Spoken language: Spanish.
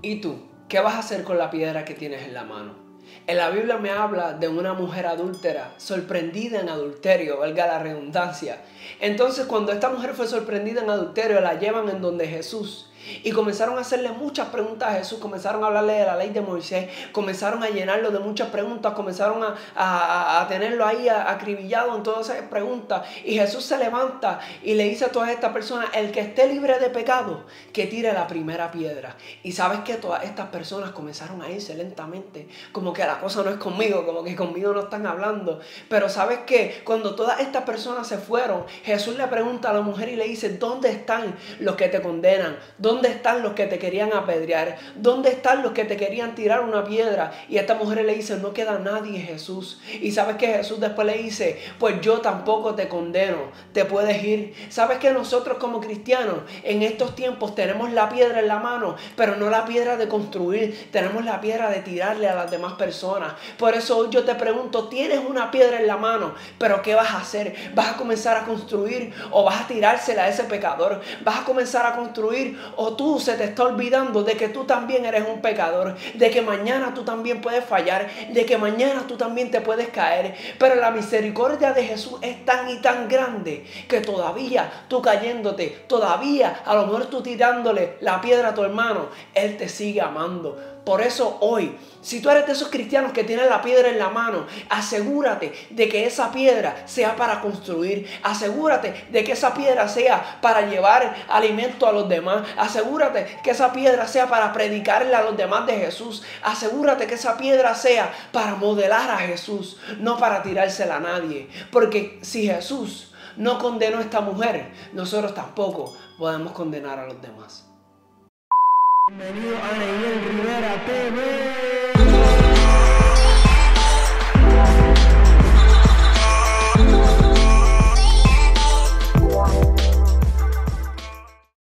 ¿Y tú? ¿Qué vas a hacer con la piedra que tienes en la mano? En la Biblia me habla de una mujer adúltera, sorprendida en adulterio, valga la redundancia. Entonces cuando esta mujer fue sorprendida en adulterio, la llevan en donde Jesús. Y comenzaron a hacerle muchas preguntas a Jesús, comenzaron a hablarle de la ley de Moisés, comenzaron a llenarlo de muchas preguntas, comenzaron a, tenerlo ahí acribillado en todas esas preguntas. Y Jesús se levanta y le dice a todas estas personas, el que esté libre de pecado, que tire la primera piedra. Y sabes que todas estas personas comenzaron a irse lentamente, como que la cosa no es conmigo, como que conmigo no están hablando. Pero sabes que cuando todas estas personas se fueron, Jesús le pregunta a la mujer y le dice, ¿dónde están los que te condenan? ¿Dónde están los que te querían apedrear? ¿Dónde están los que te querían tirar una piedra? Y esta mujer le dice, no queda nadie Jesús. Y sabes que Jesús después le dice, pues yo tampoco te condeno, te puedes ir. Sabes que nosotros como cristianos en estos tiempos tenemos la piedra en la mano, pero no la piedra de construir, tenemos la piedra de tirarle a las demás personas. Por eso hoy yo te pregunto, tienes una piedra en la mano, pero ¿qué vas a hacer? ¿Vas a comenzar a construir o vas a tirársela a ese pecador? ¿Vas a comenzar a construir o tú se te está olvidando de que tú también eres un pecador, de que mañana tú también puedes fallar, de que mañana tú también te puedes caer. Pero la misericordia de Jesús es tan y tan grande que todavía tú cayéndote, todavía a lo mejor tú tirándole la piedra a tu hermano, Él te sigue amando. Por eso hoy, si tú eres de esos cristianos que tienen la piedra en la mano, asegúrate de que esa piedra sea para construir. Asegúrate de que esa piedra sea para llevar alimento a los demás. Asegúrate que esa piedra sea para predicarle a los demás de Jesús. Asegúrate que esa piedra sea para modelar a Jesús, no para tirársela a nadie. Porque si Jesús no condenó a esta mujer, nosotros tampoco podemos condenar a los demás. Bienvenido a Neil Rivera TV.